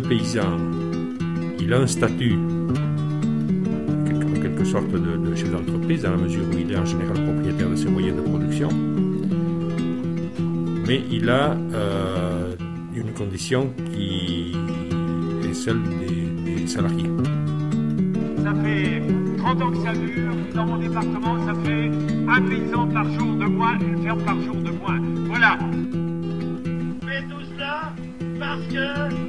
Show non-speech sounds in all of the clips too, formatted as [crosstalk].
le paysan, il a un statut en quelque sorte de, chef d'entreprise, dans la mesure où il est en général propriétaire de ses moyens de production, mais il a euh, une condition qui est celle des, salariés. Ça fait 30 ans que ça dure, dans mon département, ça fait un paysan par jour de moins, une ferme par jour de moins. Voilà. Mais tout cela parce que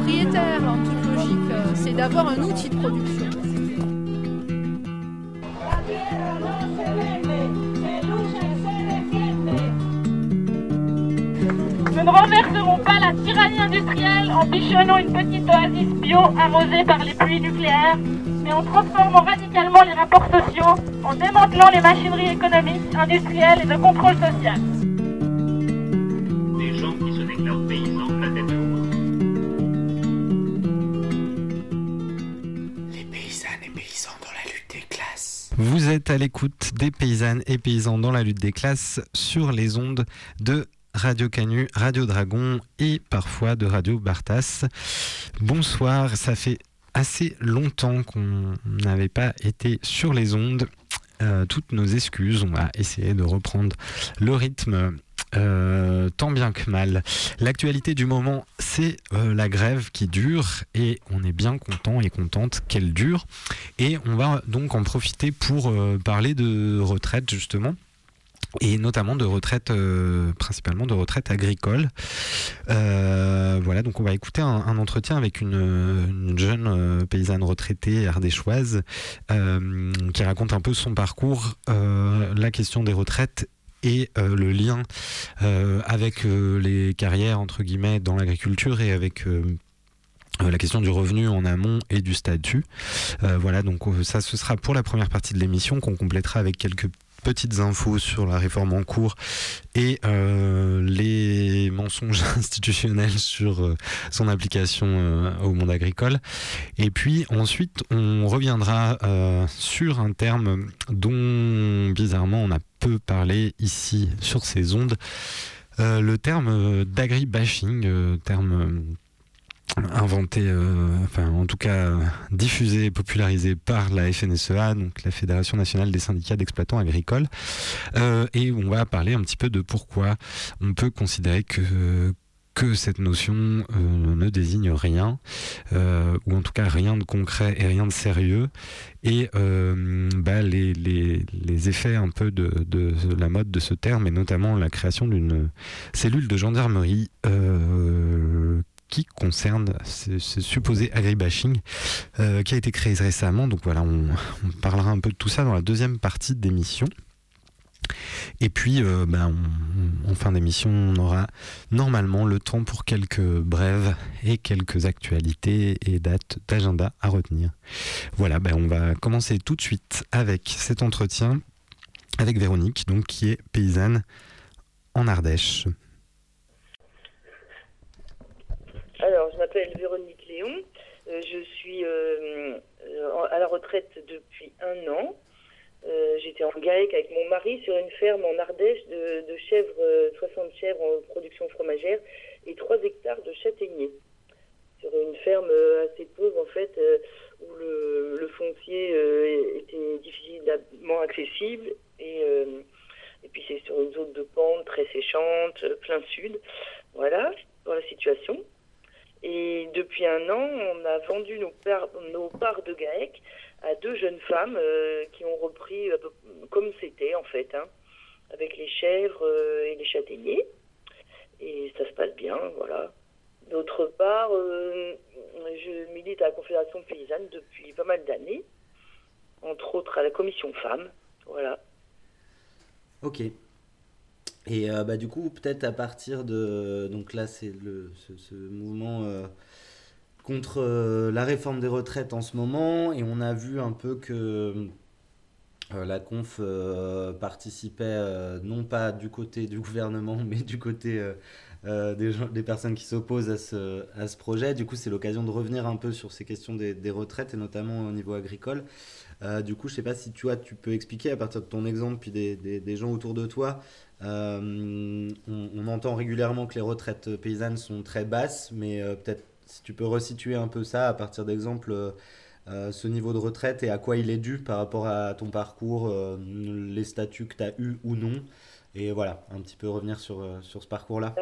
propriétaire en toute logique, c'est d'avoir un outil de production. Nous ne renverserons pas la tyrannie industrielle en bichonnant une petite oasis bio arrosée par les pluies nucléaires, mais en transformant radicalement les rapports sociaux, en démantelant les machineries économiques, industrielles et de contrôle social. Êtes à l'écoute des paysannes et paysans dans la lutte des classes sur les ondes de Radio Canu, Radio Dragon et parfois de Radio Bartas. Bonsoir, ça fait assez longtemps qu'on n'avait pas été sur les ondes. Euh, toutes nos excuses, on va essayer de reprendre le rythme euh, tant bien que mal. L'actualité du moment, c'est euh, la grève qui dure et on est bien content et contente qu'elle dure. Et on va donc en profiter pour parler de retraite justement et notamment de retraite, euh, principalement de retraite agricole. Euh, voilà, donc on va écouter un, entretien avec une, jeune euh, paysanne retraitée ardéchoise qui raconte un peu son parcours, la question des retraites et le lien avec les carrières entre guillemets dans l'agriculture et avec la question du revenu en amont et du statut. voilà, donc ça ce sera pour la première partie de l'émission qu'on complétera avec quelques petites infos sur la réforme en cours et euh, les mensonges [laughs] institutionnels sur euh, son application euh, au monde agricole. Et puis ensuite, on reviendra sur un terme dont bizarrement on a peu parlé ici sur ces ondes. le terme d'agri-bashing, terme inventé, euh, enfin en tout cas diffusé et popularisé par la FNSEA, donc la Fédération nationale des syndicats d'exploitants agricoles. Euh, et on va parler un petit peu de pourquoi on peut considérer que que cette notion euh, ne désigne rien, ou en tout cas rien de concret et rien de sérieux, et bah, les, effets un peu de, de, la mode de ce terme, et notamment la création d'une cellule de gendarmerie qui concerne ce, supposé agribashing euh, qui a été créé récemment. Donc voilà, on, parlera un peu de tout ça dans la deuxième partie d'émission. Et puis, euh, ben, en fin d'émission, on aura normalement le temps pour quelques brèves et quelques actualités et dates d'agenda à retenir. Voilà, ben, on va commencer tout de suite avec cet entretien avec Véronique, donc, qui est paysanne en Ardèche. Alors, je m'appelle Véronique Léon. Euh, je suis euh, à la retraite depuis un an. Euh, j'étais en GAEC avec mon mari sur une ferme en Ardèche de, chèvres, 60 chèvres en production fromagère et 3 hectares de châtaigniers. Sur une ferme assez pauvre, en fait, où le, foncier était difficilement accessible. Et, et puis, c'est sur une zone de pente très séchante, plein sud. Voilà, dans la situation. Et depuis un an, on a vendu nos, nos parts de GAEC à deux jeunes femmes euh, qui ont repris comme c'était en fait, hein, avec les chèvres euh, et les châtaigniers. Et ça se passe bien, voilà. D'autre part, euh, je milite à la Confédération paysanne depuis pas mal d'années, entre autres à la Commission femmes, voilà. Ok. Et euh, bah, du coup, peut-être à partir de. Donc là, c'est ce, mouvement euh, contre euh, la réforme des retraites en ce moment. Et on a vu un peu que. euh, la conf euh, participait non pas du côté du [laughs] gouvernement, mais du côté des, gens, des, personnes qui s'opposent à ce, projet. Du coup, c'est l'occasion de revenir un peu sur ces questions des, retraites, et notamment au niveau agricole. du coup, je ne sais pas si tu, vois, tu peux expliquer à partir de ton exemple, puis des, gens autour de toi, on, entend régulièrement que les retraites paysannes sont très basses, mais peut-être si tu peux resituer un peu ça à partir d'exemples euh, ce niveau de retraite et à quoi il est dû par rapport à ton parcours, euh, les statuts que tu as eu ou non. Et voilà, un petit peu revenir sur, euh, sur ce parcours-là.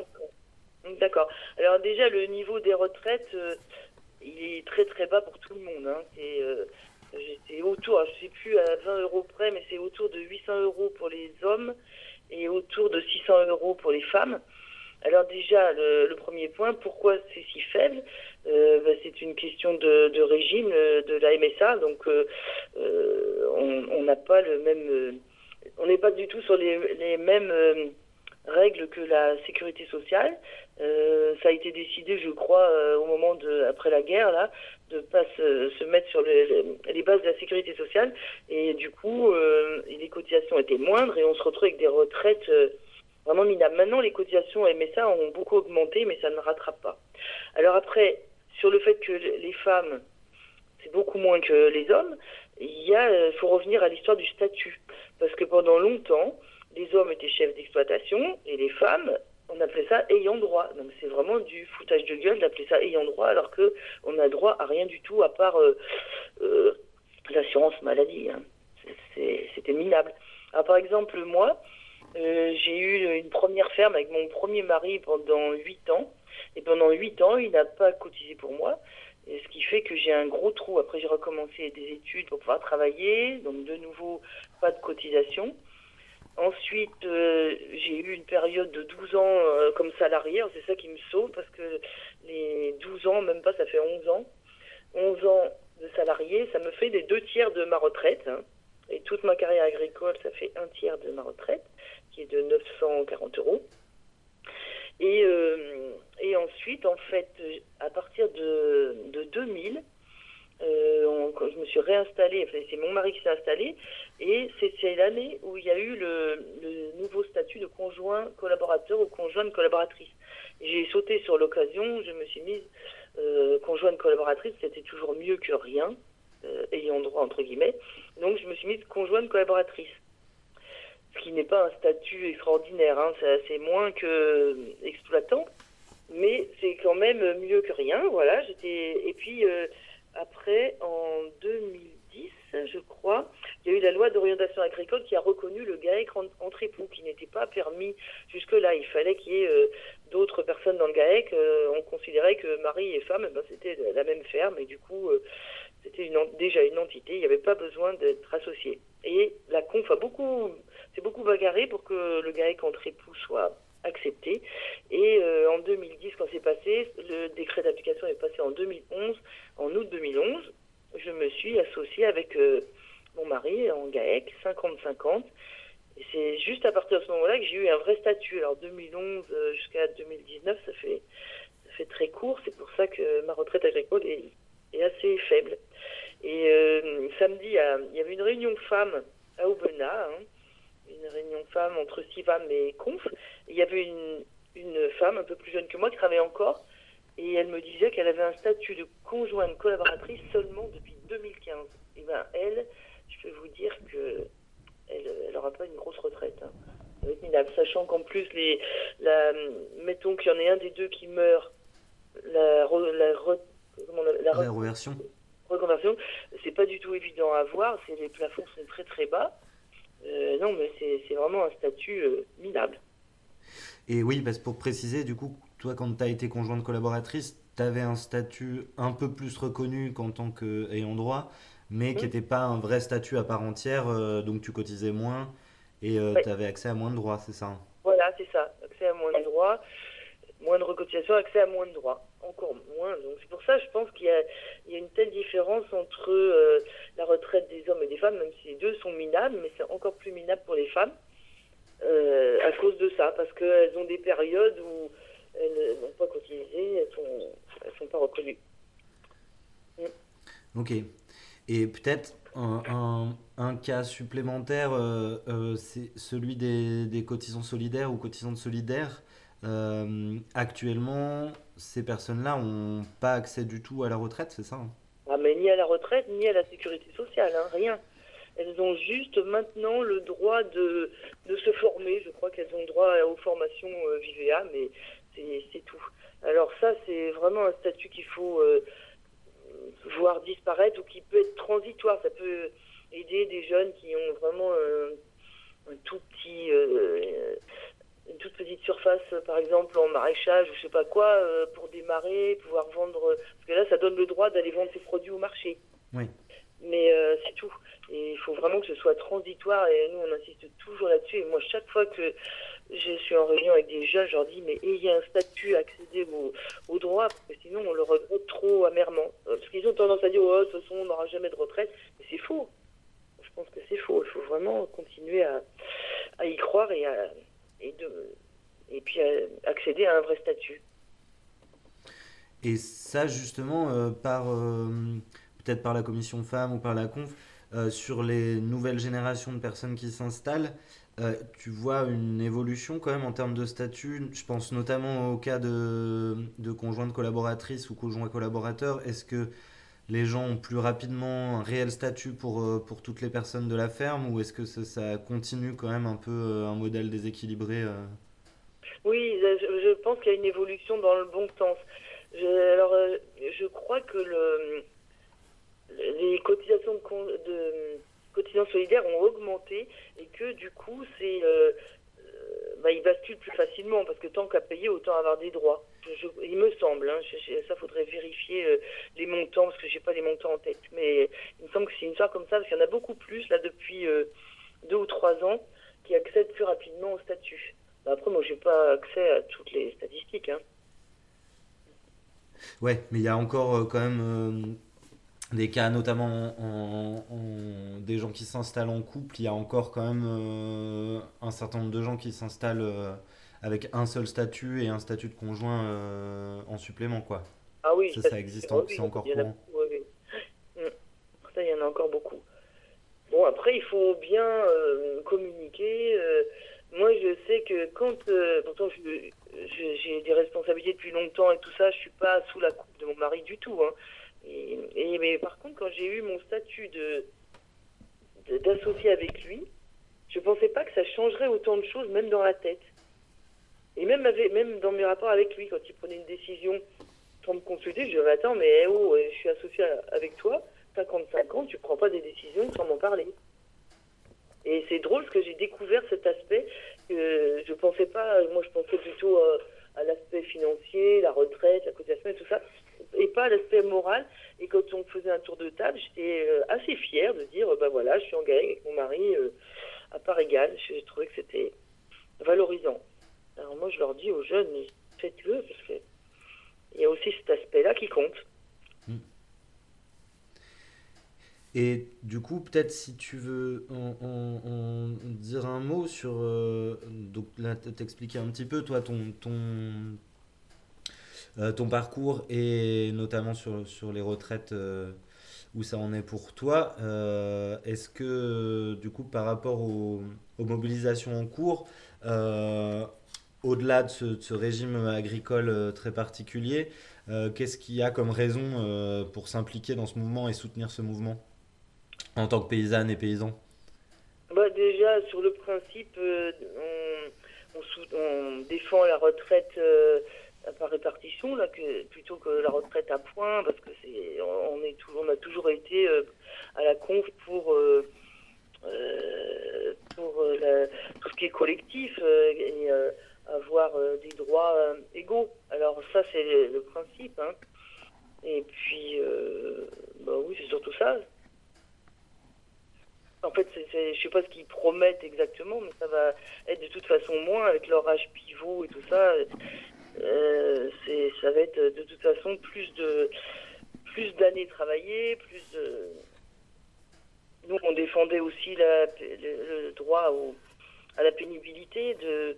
D'accord. Alors déjà, le niveau des retraites, il est très très bas pour tout le monde. Hein. C'est autour, je ne sais plus à 20 euros près, mais c'est autour de 800 euros pour les hommes et autour de 600 euros pour les femmes. Alors déjà, le, premier point, pourquoi c'est si faible euh, bah, C'est une question de, de, régime euh, de la MSA, donc euh, on n'a pas le même, on n'est pas du tout sur les, mêmes règles que la sécurité sociale. ça a été décidé, je crois, au moment de après la guerre là, de pas se, se mettre sur les, les, bases de la sécurité sociale, et du coup, les cotisations étaient moindres et on se retrouve avec des retraites vraiment minable. Maintenant, les cotisations MSA ont beaucoup augmenté, mais ça ne rattrape pas. Alors après, sur le fait que les femmes, c'est beaucoup moins que les hommes, il y a, euh, faut revenir à l'histoire du statut. Parce que pendant longtemps, les hommes étaient chefs d'exploitation et les femmes, on appelait ça ayant droit. Donc c'est vraiment du foutage de gueule d'appeler ça ayant droit alors que on a droit à rien du tout à part euh, euh, l'assurance maladie. Hein. C'était minable. Alors par exemple, moi, euh, j'ai eu une première ferme avec mon premier mari pendant 8 ans. Et pendant 8 ans, il n'a pas cotisé pour moi. Ce qui fait que j'ai un gros trou. Après, j'ai recommencé des études pour pouvoir travailler. Donc, de nouveau, pas de cotisation. Ensuite, euh, j'ai eu une période de 12 ans euh, comme salarié. C'est ça qui me sauve parce que les 12 ans, même pas, ça fait 11 ans. 11 ans de salarié, ça me fait des deux tiers de ma retraite. Hein. Et toute ma carrière agricole, ça fait un tiers de ma retraite de 940 euros. Et, euh, et ensuite, en fait, à partir de, de 2000, euh, je me suis réinstallée, c'est mon mari qui s'est installé, et c'est l'année où il y a eu le, nouveau statut de conjoint collaborateur ou conjointe collaboratrice. J'ai sauté sur l'occasion, je me suis mise euh, conjointe collaboratrice, c'était toujours mieux que rien, ayant droit entre guillemets, donc je me suis mise conjointe collaboratrice ce qui n'est pas un statut extraordinaire, hein. c'est moins que exploitant, mais c'est quand même mieux que rien. Voilà, j'étais et puis euh, après en 2010, je crois, il y a eu la loi d'orientation agricole qui a reconnu le GAEC entre époux, qui n'était pas permis jusque-là. Il fallait qu'il y ait euh, d'autres personnes dans le GAEC. Euh, on considérait que mari et femme, ben, c'était la même ferme et du coup, c'était déjà une entité. Il n'y avait pas besoin d'être associé. Et la conf a beaucoup c'est beaucoup bagarré pour que le GAEC entre époux soit accepté. Et euh, en 2010, quand c'est passé, le décret d'application est passé en 2011. En août 2011, je me suis associée avec euh, mon mari en GAEC, 50-50. Et c'est juste à partir de ce moment-là que j'ai eu un vrai statut. Alors 2011 euh, jusqu'à 2019, ça fait, très court. C'est pour ça que ma retraite agricole est assez faible. Et samedi, il y avait une réunion femmes à Aubenas. Hein, une réunion femme entre Sivam et Conf. il y avait une, femme un peu plus jeune que moi qui travaillait encore et elle me disait qu'elle avait un statut de conjointe collaboratrice seulement depuis 2015. Et ben elle, je peux vous dire que elle n'aura pas une grosse retraite. Hein. Sachant qu'en plus, les, la, mettons qu'il y en ait un des deux qui meurt, la, la, la, reconversion, reconversion c'est pas du tout évident à voir. Les plafonds sont très très bas. Euh, non, mais c'est vraiment un statut euh, minable. Et oui, parce pour préciser, du coup, toi, quand tu as été conjointe collaboratrice, tu avais un statut un peu plus reconnu qu'en tant qu'ayant droit, mais qui n'était pas un vrai statut à part entière, euh, donc tu cotisais moins et tu avais accès à moins de droits, c'est ça? Voilà, c'est ça, accès à moins de droits, moins de recotisation, accès à moins de droits encore moins. Donc c'est pour ça, je pense qu'il y, a, une telle différence entre euh, la retraite des hommes et des femmes, même si les deux sont minables, mais c'est encore plus minable pour les femmes euh, à cause de ça, parce qu'elles ont des périodes où elles n'ont pas cotisé, elles elles sont pas reconnues. Mm. Ok. Et peut-être un, cas supplémentaire, c'est celui des, des, cotisants solidaires ou cotisantes solidaires. Actuellement, ces personnes-là n'ont pas accès du tout à la retraite, c'est ça hein? Ah, mais ni à la retraite, ni à la sécurité sociale, hein, rien. Elles ont juste maintenant le droit de, de se former. Je crois qu'elles ont droit aux formations euh, mais c'est tout. Alors ça, c'est vraiment un statut qu'il faut euh, voir disparaître ou qui peut être transitoire. Ça peut aider des jeunes qui ont vraiment un tout petit, euh, une toute petite surface, par exemple en maraîchage ou je sais pas quoi, euh, pour démarrer, pouvoir vendre. Parce que là, ça donne le droit d'aller vendre ses produits au marché. Oui. Mais euh, c'est tout. Et il faut vraiment que ce soit transitoire et nous, on insiste toujours là-dessus. Et moi, chaque fois que je suis en réunion avec des jeunes, je leur dis, mais ayez un statut, accéder au, au droit, parce que sinon, on le regrette trop amèrement. Euh, parce qu'ils ont tendance à dire, oh, de toute façon, on n'aura jamais de retraite. Mais c'est faux. Je pense que c'est faux. Il faut vraiment continuer à, à y croire et à, et, de, et puis euh, accéder à un vrai statut. Et ça, justement, euh, par euh, peut-être par la commission femmes ou par la conf, sur les nouvelles générations de personnes qui s'installent, tu vois une évolution quand même en termes de statut? Je pense notamment au cas de, de conjointes collaboratrices ou conjoints collaborateurs. Est-ce que les gens ont plus rapidement un réel statut pour, euh, pour toutes les personnes de la ferme ou est-ce que ça, continue quand même un peu euh, un modèle déséquilibré euh? Oui, je, pense qu'il y a une évolution dans le bon sens. Je, alors, je crois que le, les cotisations de cotisations solidaires ont augmenté et que du coup, c'est bah, ils basculent plus facilement parce que tant qu'à payer, autant avoir des droits il me semble, hein, ça faudrait vérifier euh, les montants parce que j'ai pas les montants en tête, mais il me semble que c'est une histoire comme ça parce qu'il y en a beaucoup plus là depuis euh, deux ou trois ans qui accèdent plus rapidement au statut. Bah, après, moi, j'ai pas accès à toutes les statistiques. Hein. Ouais, mais il y a encore euh, quand même des cas, notamment en, des gens qui s'installent en couple. Il y a encore quand même un certain nombre de gens qui s'installent avec un seul statut et un statut de conjoint euh, en supplément, quoi. Ah oui, ça, ça, existe, c'est encore courant. Mm. Ça, il y en a encore beaucoup. Bon, après, il faut bien euh, communiquer. Euh, moi, je sais que quand, pourtant, j'ai des responsabilités depuis longtemps et tout ça, je suis pas sous la coupe de mon mari du tout. Hein. Et, mais par contre, quand j'ai eu mon statut de d'associé avec lui, je pensais pas que ça changerait autant de choses, même dans la tête. Et même, même dans mes rapports avec lui, quand il prenait une décision sans me consulter, je disais Attends, mais eh oh, je suis associé avec toi, 55 ans, tu prends pas des décisions sans m'en parler. Et c'est drôle parce que j'ai découvert cet aspect que je pensais pas, moi je pensais plutôt à, l'aspect financier, la retraite, la cotisation et tout ça, et pas l'aspect moral. Et quand on faisait un tour de table, j'étais euh, assez fière de dire ben voilà, je suis engagée avec mon mari euh, à part égale. J'ai trouvé que c'était valorisant. Alors moi, je leur dis aux jeunes, faites-le, parce qu'il y a aussi cet aspect-là qui compte. Hmm. Et du coup, peut-être si tu veux en, dire un mot sur... Donc là, t'expliquer un petit peu, toi, ton, euh, ton parcours et notamment sur, sur les retraites, euh, où ça en est pour toi. Est-ce que, du coup, par rapport aux, mobilisations en cours, au-delà de ce, régime agricole euh, très particulier, euh, qu'est-ce qu'il y a comme raison euh, pour s'impliquer dans ce mouvement et soutenir ce mouvement en tant que paysanne et paysan? Bah Déjà, sur le principe, on, défend la retraite par répartition là, que, plutôt que la retraite à points, parce que c'est, on, est toujours, on a toujours été à la conf pour pour tout ce qui est collectif et avoir euh, des droits euh, égaux. Alors ça, c'est le, principe. Hein. Et puis, euh, bah oui, c'est surtout ça. En fait, je ne sais pas ce qu'ils promettent exactement, mais ça va être de toute façon moins avec leur âge pivot et tout ça. C'est, ça va être de toute façon plus de plus d'années travaillées, plus de. Nous, on défendait aussi la, le, droit au, à la pénibilité de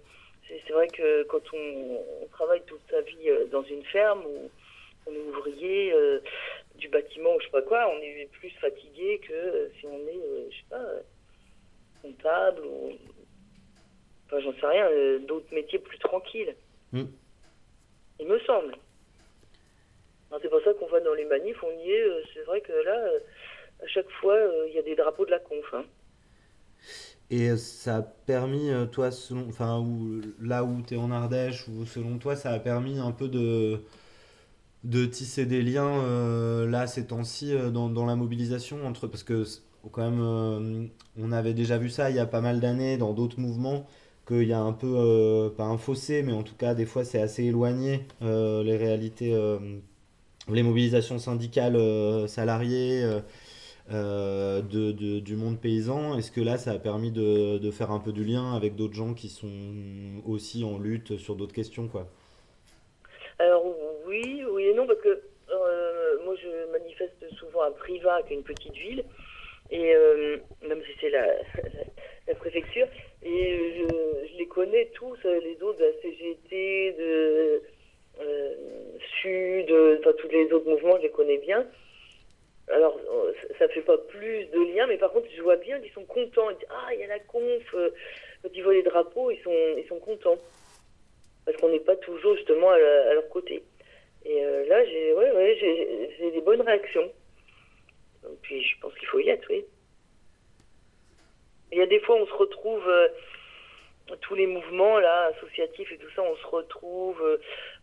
c'est vrai que quand on, travaille toute sa vie euh, dans une ferme ou on est ouvrier euh, du bâtiment ou je sais pas quoi, on est plus fatigué que euh, si on est, euh, je sais pas, euh, comptable ou. Enfin, j'en sais rien, euh, d'autres métiers plus tranquilles. Mm. Il me semble. C'est pour ça qu'on va dans les manifs, on y est. euh, C'est vrai que là, euh, à chaque fois, euh, il y a des drapeaux de la conf. hein. Et ça a permis, toi, selon, enfin, où, là où tu es en Ardèche, ou selon toi, ça a permis un peu de, de tisser des liens, là, ces temps-ci, dans, la mobilisation entre, parce que, quand même, on avait déjà vu ça il y a pas mal d'années dans d'autres mouvements, qu'il y a un peu, euh, pas un fossé, mais en tout cas, des fois, c'est assez éloigné, euh, les réalités, euh, les mobilisations syndicales salariées. de, du monde paysan. Est-ce que là, ça a permis de, de faire un peu du lien avec d'autres gens qui sont aussi en lutte sur d'autres questions, quoi? Alors oui, oui et non, parce que moi je manifeste souvent à Privas, qui est une petite ville, et euh, même si c'est la, [laughs] préfecture, et je, les connais tous, euh, les autres de la CGT, de euh, Sud, enfin tous les autres mouvements, je les connais bien. Alors, ça fait pas plus de liens, mais par contre, je vois bien qu'ils sont contents. Ils disent, ah, il y a la conf. Quand ils voient les drapeaux, ils sont, ils sont contents. Parce qu'on n'est pas toujours justement à, la- leur côté. Et là, j'ai ouais, ouais, des bonnes réactions. Et puis, je pense qu'il faut y être, oui. Il y a des fois, on se retrouve, euh, tous les mouvements là, associatifs et tout ça, on se retrouve, euh,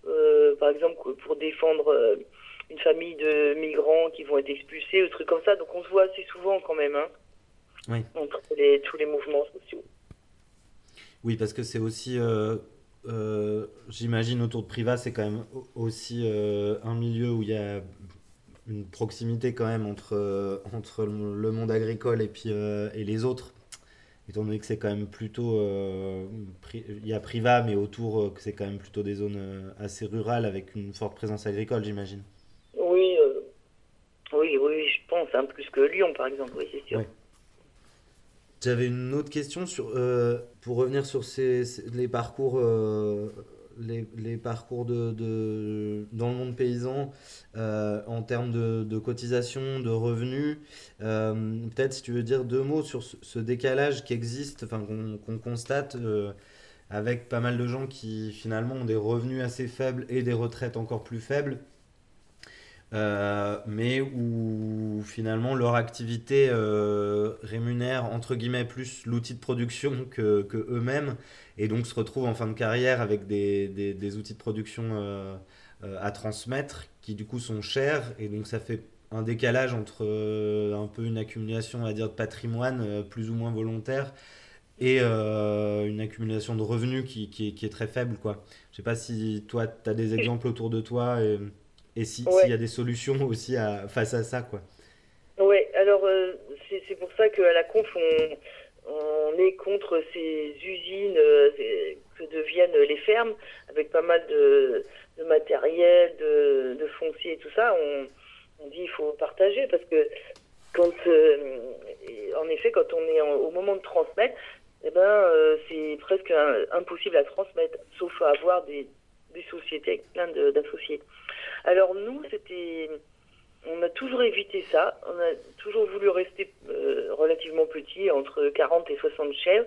euh, par exemple, pour défendre une famille de migrants qui vont être expulsés, ou trucs comme ça. Donc, on se voit assez souvent quand même, hein, Oui. entre les, tous les mouvements sociaux. Oui, parce que c'est aussi, j'imagine, autour de Priva, c'est quand même au- aussi un milieu où il y a une proximité quand même entre, euh, entre le monde agricole et, puis, euh, et les autres. Étant donné que c'est quand même plutôt. euh, il y a Priva, mais autour, que c'est quand même plutôt des zones assez rurales avec une forte présence agricole, j'imagine. Oui, euh, oui, oui, je pense, hein, plus que Lyon, par exemple, oui, c'est sûr. J'avais une autre question sur, pour revenir sur ces, ces- les parcours, les, parcours de, dans le monde paysan euh, en termes de, cotisation, de revenus. Euh, peut-être si tu veux dire deux mots sur ce, décalage qui existe, enfin qu'on qu'on constate euh, avec pas mal de gens qui finalement ont des revenus assez faibles et des retraites encore plus faibles. Euh, mais où finalement leur activité euh, rémunère entre guillemets plus l'outil de production que, que eux-mêmes et donc se retrouvent en fin de carrière avec des, des, des outils de production euh, à transmettre qui du coup sont chers et donc ça fait un décalage entre un peu une accumulation on va dire de patrimoine plus ou moins volontaire et euh, une accumulation de revenus qui, qui est très faible quoi. Je sais pas si toi tu as des exemples autour de toi et, et si- s'il Ouais. y a des solutions [laughs] aussi à, face à ça quoi. Oui, alors euh, c'est pour ça qu'à la conf, on, on est contre ces usines euh, que deviennent les fermes, avec pas mal de, de matériel, de, de foncier et tout ça. On, on dit il faut partager parce que quand, euh, en effet, quand on est en- au moment de transmettre, eh ben, euh, c'est presque un- impossible à transmettre, sauf à avoir des, des sociétés avec plein d'associés. Alors nous, c'était on a toujours évité ça. On a toujours voulu rester euh, relativement petit, entre 40 et 60 chèvres.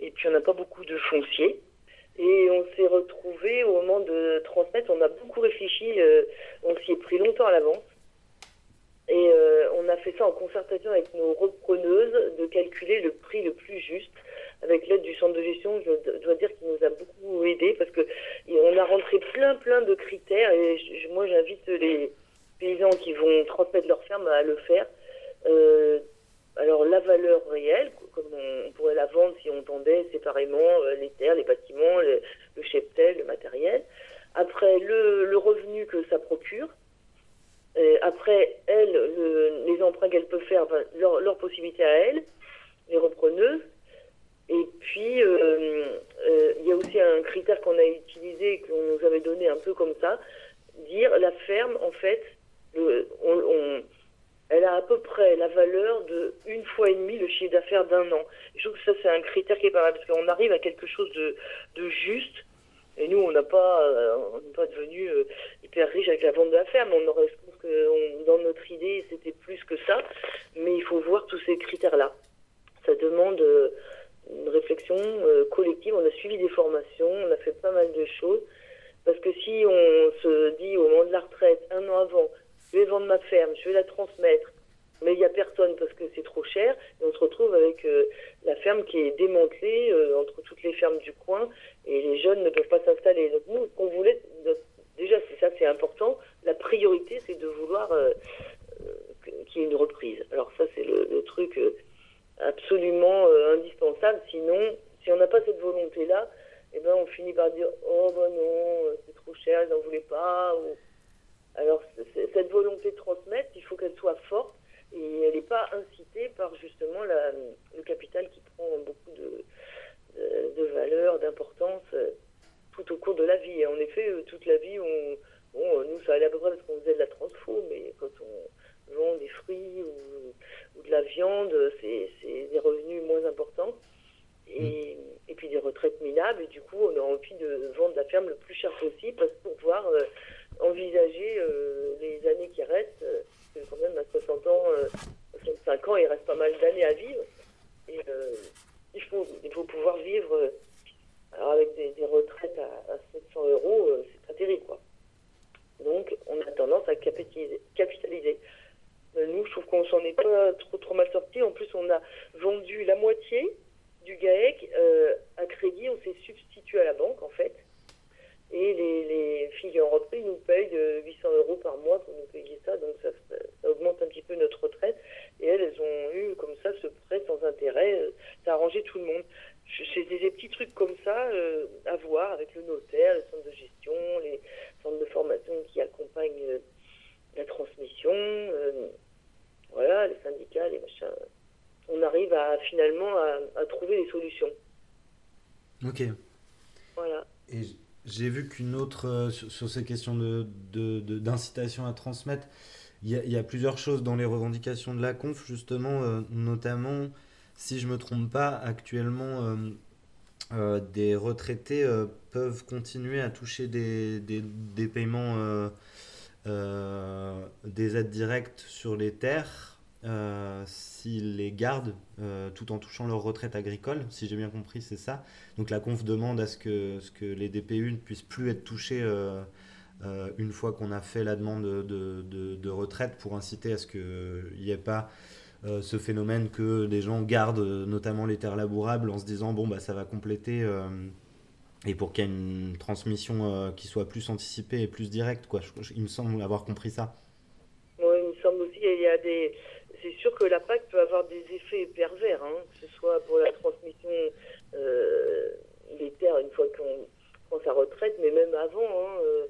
Et puis, on n'a pas beaucoup de foncier. Et on s'est retrouvé au moment de transmettre. On a beaucoup réfléchi. euh, on s'y est pris longtemps à l'avance. Et euh, on a fait ça en concertation avec nos repreneuses de calculer le prix le plus juste. Avec l'aide du centre de gestion, je dois dire qu'il nous a beaucoup aidé parce que on a rentré plein plein de critères et moi j'invite les, paysans qui vont transmettre leur ferme à le faire. Euh, alors la valeur réelle, comme on, pourrait la vendre si on vendait séparément euh, les terres, les bâtiments, le, cheptel, le matériel. Après le, revenu que ça procure. Euh, après elles, le- les emprunts qu'elles peuvent faire, enfin, leur, leur possibilité à elles, les repreneuses. Et puis, euh, euh, il y a aussi un critère qu'on a utilisé, qu'on nous avait donné un peu comme ça, dire la ferme, en fait, elle a à peu près la valeur de une fois et demie le chiffre d'affaires d'un an. Je trouve que ça, c'est un critère qui est pas mal, parce qu'on arrive à quelque chose de, de juste, Et nous, on n'a pas, euh, n'est pas devenu hyper riche avec la vente de la ferme. On aurait, je pense que dans notre idée, c'était plus que ça. Mais il faut voir Euh, Ça a arrangé tout le monde. C'est des, petits trucs comme ça euh, à voir avec le notaire, les centres de gestion, les centres de formation qui accompagnent euh, la transmission. euh, voilà, les syndicats, les machins. On arrive à finalement à, à trouver des solutions. Ok. Voilà. Et j'ai vu qu'une autre, euh, sur, sur ces questions de, de- de- d'incitation à transmettre, il y, y a plusieurs choses dans les revendications de la conf, justement, euh, notamment, si je me trompe pas, actuellement, euh, euh, des retraités euh, peuvent continuer à toucher des, des, des paiements, des aides directes sur les terres. s'ils les gardent tout en touchant leur retraite agricole, si j'ai bien compris, c'est ça. Donc la conf demande à ce que, ce que les DPU ne puissent plus être touchés une fois qu'on a fait la demande de, de- de- de retraite pour inciter à ce qu'il n'y ait pas euh, ce phénomène que les gens gardent euh, notamment les terres labourables en se disant bon bah ça va compléter euh, et pour qu'il y ait une transmission qui soit plus anticipée et plus directe quoi. Il me semble avoir compris ça. Moi, il me semble aussi il y a des. C'est sûr que la PAC peut avoir des effets pervers, hein, que ce soit pour la transmission des terres une fois qu'on prend sa retraite, mais même avant. hein,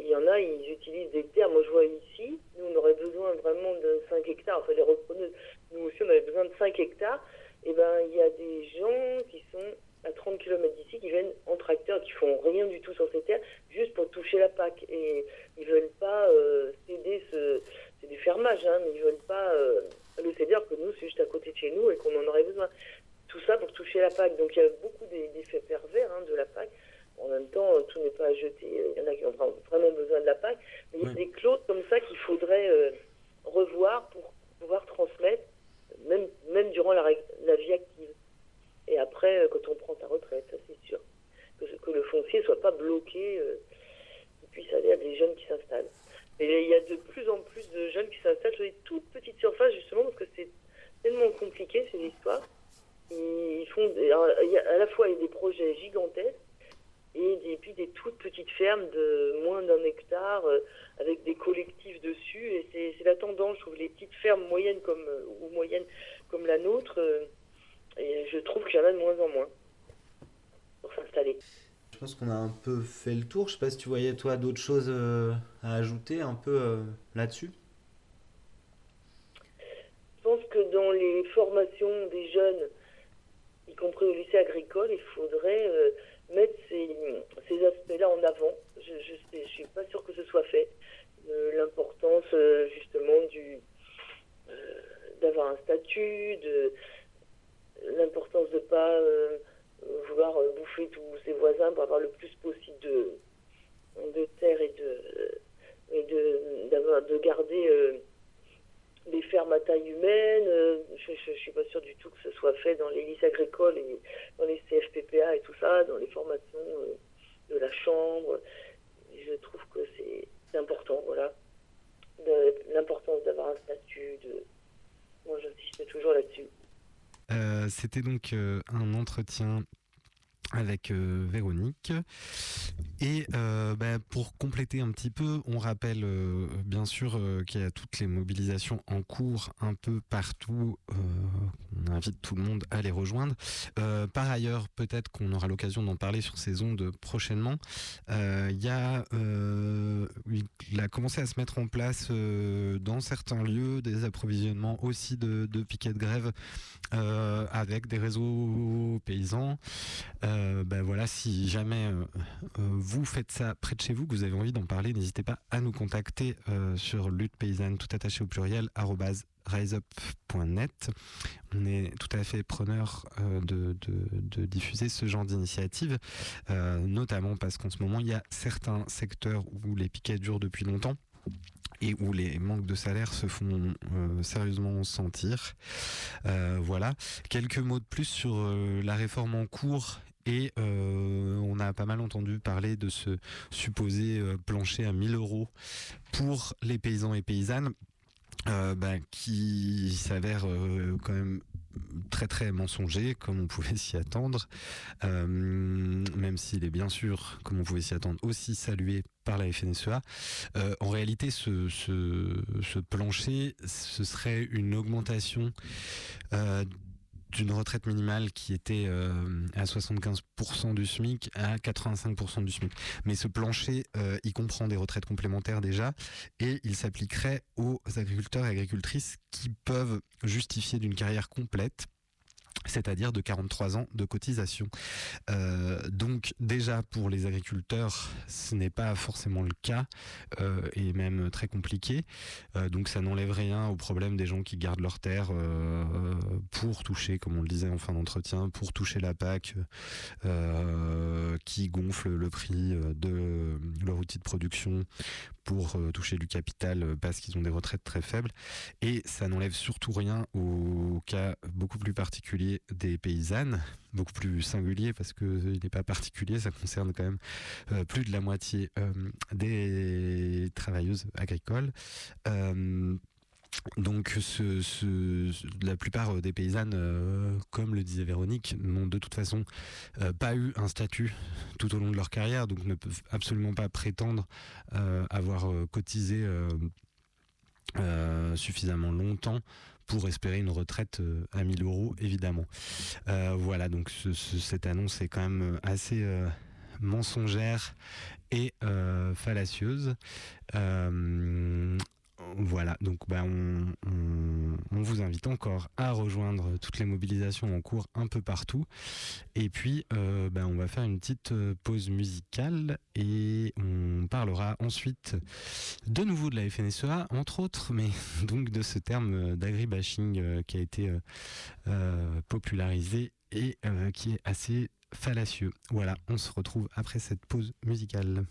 Il y, en a, ils utilisent des terres. Moi, je vois ici, nous, on aurait besoin vraiment de 5 hectares. Enfin, les repreneuses, nous aussi, on avait besoin de 5 hectares. Et ben, il y a des gens qui sont à 30 km d'ici, qui viennent en tracteur, qui font rien du tout sur ces terres, juste pour toucher la PAC. Et ils veulent pas euh, céder ce. C'est du fermage, hein, mais ils veulent pas euh, le céder, que nous, c'est juste à côté de chez nous et qu'on en aurait besoin. Tout ça pour toucher la PAC. Donc, il y a beaucoup d'effets pervers hein, de la PAC. En même temps, euh, tout n'est pas à jeter. Il y en a qui ont vra- vraiment besoin de la PAC. Mais il y a des clauses comme ça qu'il faudrait euh, revoir pour pouvoir transmettre, même, même durant la, vie active. Et après, euh, quand on prend sa retraite, ça c'est sûr. Que, que le foncier ne soit pas bloqué, euh, qu'il puisse aller à des jeunes qui s'installent. Et il y a de plus en plus de jeunes qui s'installent sur des toutes petites surfaces, justement, parce que c'est tellement compliqué, ces histoires. Ils font des- alors, il y a- à la fois il y a des projets gigantesques, et des, puis des toutes petites fermes de moins d'un hectare euh, avec des collectifs dessus et c'est la tendance je trouve les petites fermes moyennes comme euh, ou moyennes comme la nôtre euh, et je trouve qu'il y en a de moins en moins pour s'installer Je pense qu'on a un peu fait le tour. Je sais pas si tu voyais toi d'autres choses euh, à ajouter un peu là-dessus? je pense que dans les formations des jeunes y compris au lycée agricole il faudrait mettre ces, ces aspects-là en avant. Je sais- je suis pas sûre que ce soit fait. Euh, l'importance euh, justement du euh, d'avoir un statut, de l'importance de pas vouloir bouffer tous ses voisins pour avoir le plus possible de, de terre et de, et de, de garder des fermes à taille humaine. Euh, je ne suis pas sûre du tout que ce soit fait dans les lycées agricoles et dans les CFPPA et tout ça, dans les formations euh, de la chambre. Je trouve que c'est, important, voilà. L'importance d'avoir un statut. De... Moi, j'insiste toujours là-dessus. Euh, C'était donc un entretien avec Véronique. Et euh, bah, pour compléter un petit peu, on rappelle euh, bien sûr euh, qu'il y a toutes les mobilisations en cours un peu partout. On invite tout le monde à les rejoindre. Par ailleurs, peut-être qu'on aura l'occasion d'en parler sur ces ondes prochainement. Il y a, il a commencé à se mettre en place dans certains lieux des approvisionnements aussi de, piquets de grève avec des réseaux paysans. Ben voilà, si jamais vous faites ça près de chez vous, que vous avez envie d'en parler, n'hésitez pas à nous contacter euh, sur lutte paysanne tout attaché au pluriel riseup.net. On est tout à fait preneur euh, de, diffuser ce genre d'initiative, euh, notamment parce qu'en ce moment, il y a certains secteurs où les piquets durent depuis longtemps et où les manques de salaire se font sérieusement sentir. Voilà. Quelques mots de plus sur la réforme en cours et euh, on a pas mal entendu parler de ce supposé euh, plancher à 1000 euros pour les paysans et paysannes. Euh, bah, qui s'avère quand même très très mensonger comme on pouvait s'y attendre même s'il est bien sûr comme on pouvait s'y attendre aussi salué par la FNSEA en réalité ce, plancher ce serait une augmentation d'une retraite minimale qui était euh, à 75% du SMIC à 85% du SMIC. Mais ce plancher, euh, il comprend des retraites complémentaires déjà et il s'appliquerait aux agriculteurs et agricultrices qui peuvent justifier d'une carrière complète c'est-à-dire de 43 ans de cotisation. Euh, donc déjà pour les agriculteurs, ce n'est pas forcément le cas euh, et même très compliqué. Euh, donc ça n'enlève rien au problème des gens qui gardent leur terre pour toucher, comme on le disait en fin d'entretien, pour toucher la PAC, qui gonfle le prix de leur outil de production pour euh, toucher du capital euh, parce qu'ils ont des retraites très faibles. Et ça n'enlève surtout rien au cas beaucoup plus particulier des paysannes, beaucoup plus singulier parce qu'il n'est pas particulier, ça concerne quand même euh, plus de la moitié euh, des travailleuses agricoles. Euh, donc, la plupart des paysannes, euh, comme le disait Véronique, n'ont de toute façon euh, pas eu un statut tout au long de leur carrière, donc ne peuvent absolument pas prétendre euh, avoir euh, cotisé euh, euh, suffisamment longtemps pour espérer une retraite euh, à 1000 euros, évidemment. Euh, voilà, donc ce, ce, cette annonce est quand même assez euh, mensongère et euh, fallacieuse. Euh, voilà, donc bah, on, vous invite encore à rejoindre toutes les mobilisations en cours un peu partout. Et puis, euh, bah, on va faire une petite pause musicale et on parlera ensuite de nouveau de la FNSEA, entre autres, mais [laughs] donc de ce terme d'agribashing euh, qui a été euh, euh, popularisé et euh, qui est assez fallacieux. Voilà, on se retrouve après cette pause musicale.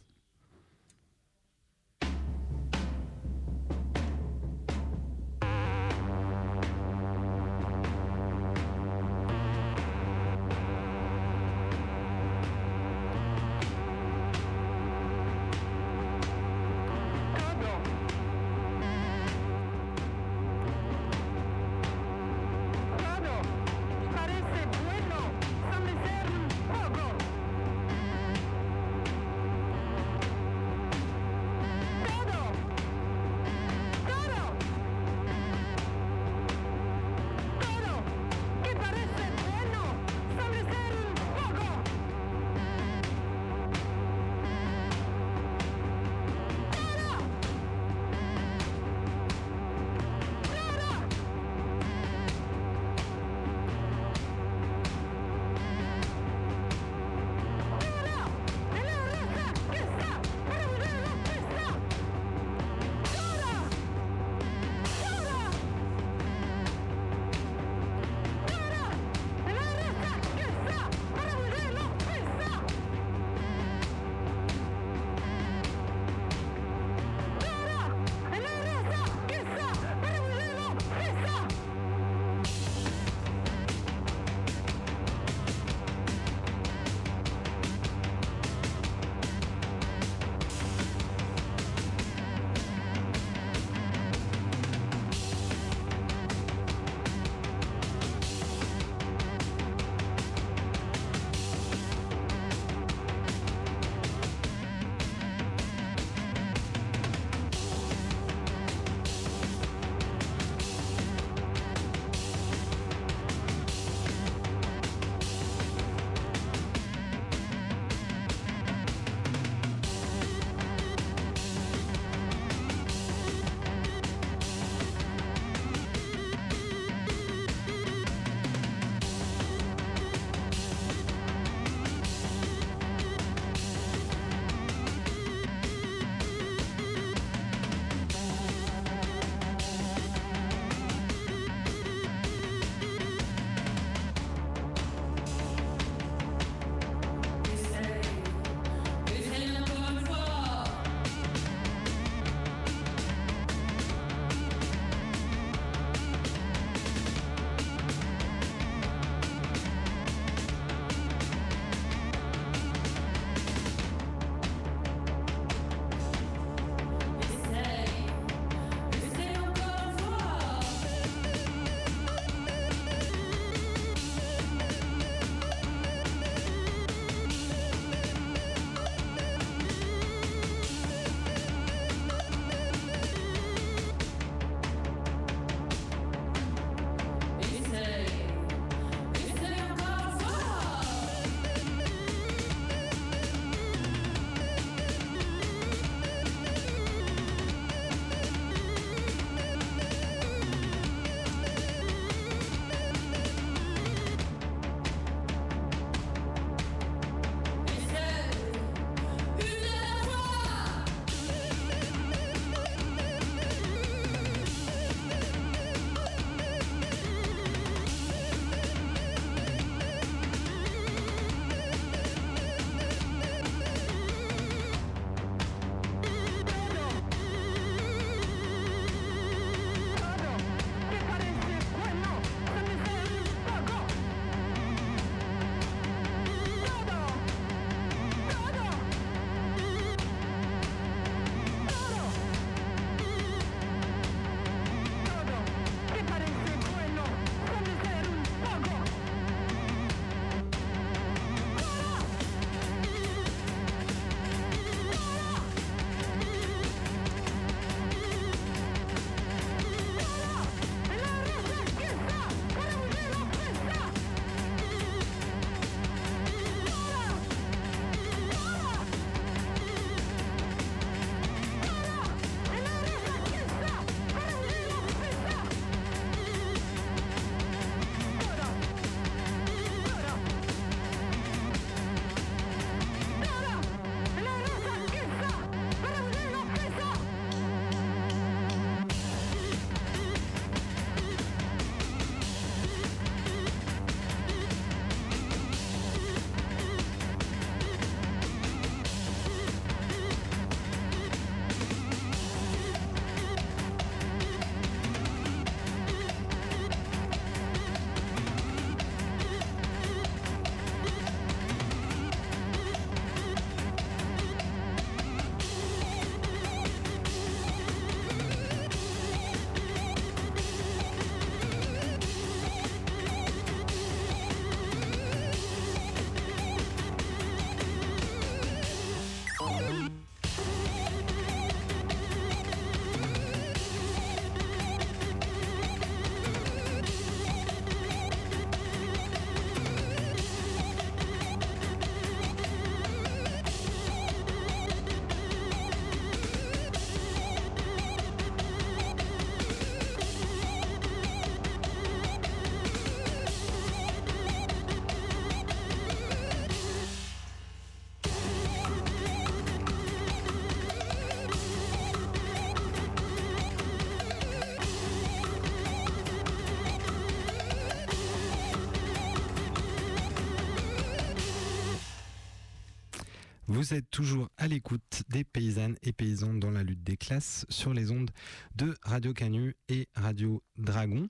Vous êtes toujours à l'écoute des paysannes et paysans dans la lutte des classes sur les ondes de Radio Canu et Radio Dragon.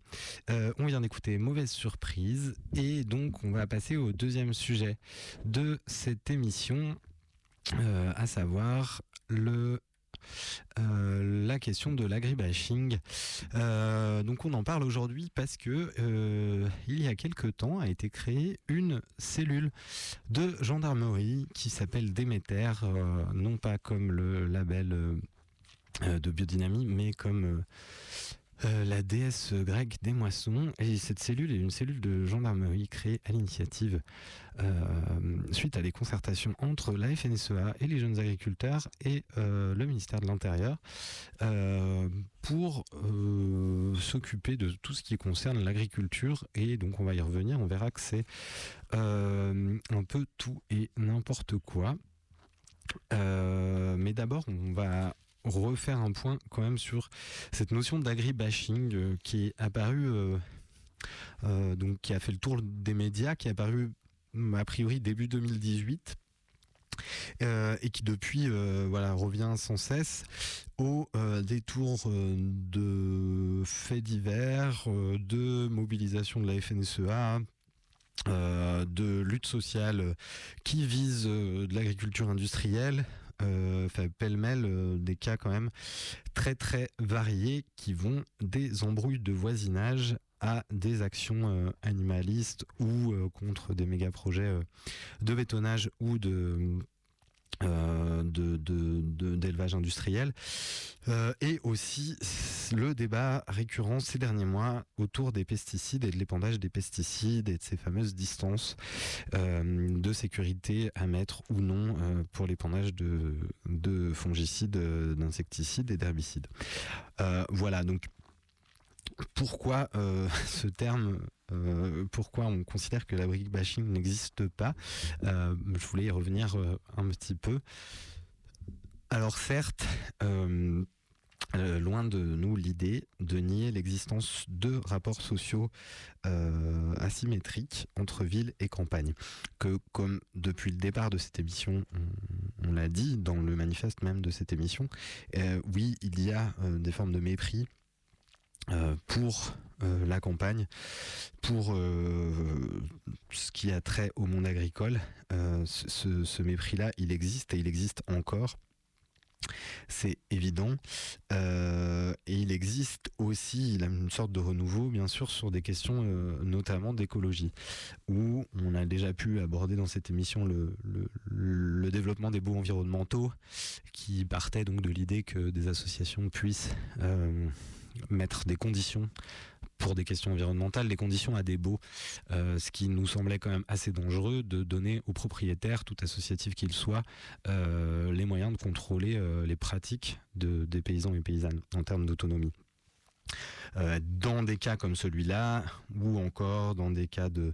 Euh, on vient d'écouter Mauvaise Surprise et donc on va passer au deuxième sujet de cette émission, euh, à savoir le euh, la question de l'agribashing. Euh, donc on en parle aujourd'hui parce que euh, il y a quelque temps a été créée une cellule de gendarmerie qui s'appelle Déméter, non pas comme le label de biodynamie, mais comme euh, la déesse grecque des moissons. Et cette cellule est une cellule de gendarmerie créée à l'initiative euh, suite à des concertations entre la FNSEA et les jeunes agriculteurs et euh, le ministère de l'Intérieur pour s'occuper de tout ce qui concerne l'agriculture. Et donc on va y revenir, on verra que c'est un peu tout et n'importe quoi. mais d'abord, on va refaire un point quand même sur cette notion d'agribashing euh, qui est apparue, euh, euh, donc qui a fait le tour des médias, qui est apparu a priori début 2018. et qui depuis revient sans cesse au détour de faits divers, de mobilisation de la FNSEA, de lutte sociale qui vise de l'agriculture industrielle, euh, pêle-mêle euh, des cas quand même très très variés qui vont des embrouilles de voisinage à des actions euh, animalistes ou contre des méga projets de bétonnage ou de euh, d'élevage industriel euh, et aussi le débat récurrent ces derniers mois autour des pesticides et de l'épandage des pesticides et de ces fameuses distances euh, de sécurité à mettre ou non pour l'épandage de fongicides, d'insecticides et d'herbicides. voilà, donc pourquoi [laughs] ce terme euh, pourquoi on considère que la brick bashing n'existe pas? Euh, je voulais y revenir euh, un petit peu. Alors certes, loin de nous l'idée de nier l'existence de rapports sociaux asymétriques entre ville et campagne. Que comme depuis le départ de cette émission, on, l'a dit dans le manifeste même de cette émission, oui, il y a des formes de mépris pour euh, la campagne pour euh, ce qui a trait au monde agricole. Euh, ce, mépris-là, il existe et il existe encore. C'est évident. et il existe aussi, il a une sorte de renouveau, bien sûr, sur des questions notamment d'écologie, où on a déjà pu aborder dans cette émission le, le développement des baux environnementaux, qui partait donc de l'idée que des associations puissent mettre des conditions pour des questions environnementales, les conditions à des baux, euh, ce qui nous semblait quand même assez dangereux de donner aux propriétaires, tout associatif qu'ils soient, euh, les moyens de contrôler euh, les pratiques de, des paysans et paysannes en termes d'autonomie. dans des cas comme celui-là, ou encore dans des cas de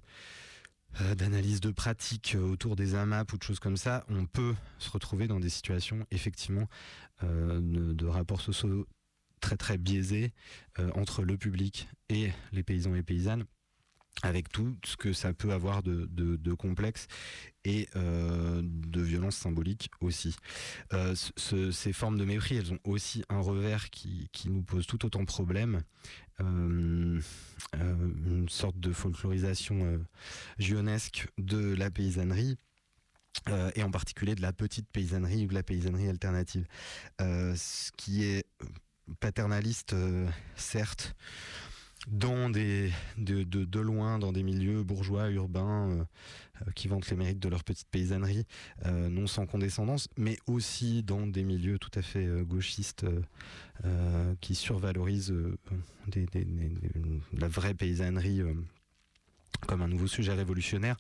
d'analyse de pratiques autour des AMAP ou de choses comme ça, on peut se retrouver dans des situations effectivement de rapports sociaux très très biaisé euh, entre le public et les paysans et paysannes avec tout ce que ça peut avoir de, de, complexe et euh, de violence symbolique aussi. Euh, ces formes de mépris, elles ont aussi un revers qui, qui nous pose tout autant de problèmes. une sorte de folklorisation gionesque de la paysannerie. et en particulier de la petite paysannerie ou de la paysannerie alternative. ce qui est paternaliste, euh, certes, de, loin, dans des milieux bourgeois, urbains, euh, euh, qui vantent les mérites de leur petite paysannerie, non sans condescendance, mais aussi dans des milieux tout à fait gauchistes qui survalorisent la vraie paysannerie comme un nouveau sujet révolutionnaire.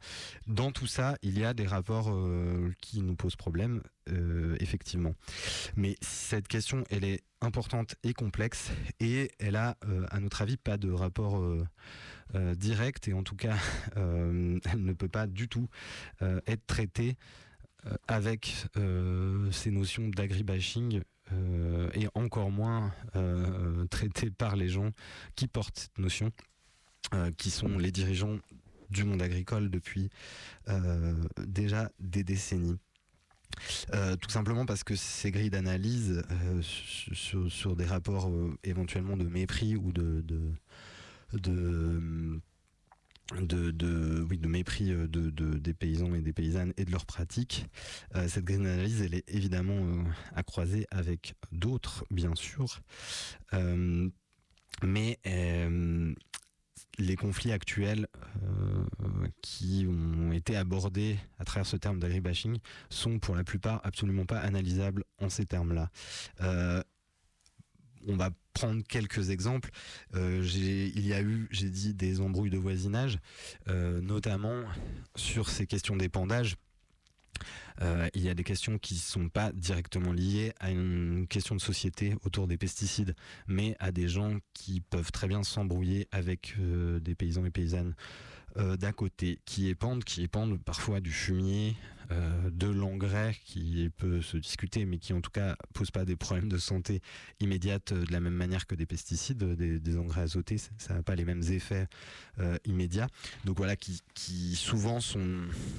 Dans tout ça, il y a des rapports euh, qui nous posent problème, euh, effectivement. Mais cette question, elle est importante et complexe, et elle a, euh, à notre avis, pas de rapport direct, et en tout cas, [laughs] elle ne peut pas du tout être traitée avec ces notions d'agribashing et encore moins traitée par les gens qui portent cette notion. Euh, qui sont les dirigeants du monde agricole depuis euh, déjà des décennies. tout simplement parce que ces grilles d'analyse sur, des rapports éventuellement de mépris ou de, de, de de, oui, de mépris euh, de, des paysans et des paysannes et de leurs pratiques. Euh, cette grille d'analyse, elle est évidemment euh, à croiser avec d'autres, bien sûr. mais les conflits actuels qui ont été abordés à travers ce terme d'agribashing sont pour la plupart absolument pas analysables en ces termes-là. on va prendre quelques exemples, euh, il y a eu, j'ai dit, des embrouilles de voisinage, euh, notamment sur ces questions d'épandage. Euh, il y a des questions qui ne sont pas directement liées à une question de société autour des pesticides, mais à des gens qui peuvent très bien s'embrouiller avec des paysans et paysannes euh, d'un côté, qui épandent, qui épandent parfois du fumier, euh, de l'engrais qui peut se discuter, mais qui en tout cas pose pas des problèmes de santé immédiate de la même manière que des pesticides, des, engrais azotés, ça n'a pas les mêmes effets euh, immédiats. Donc voilà, qui, souvent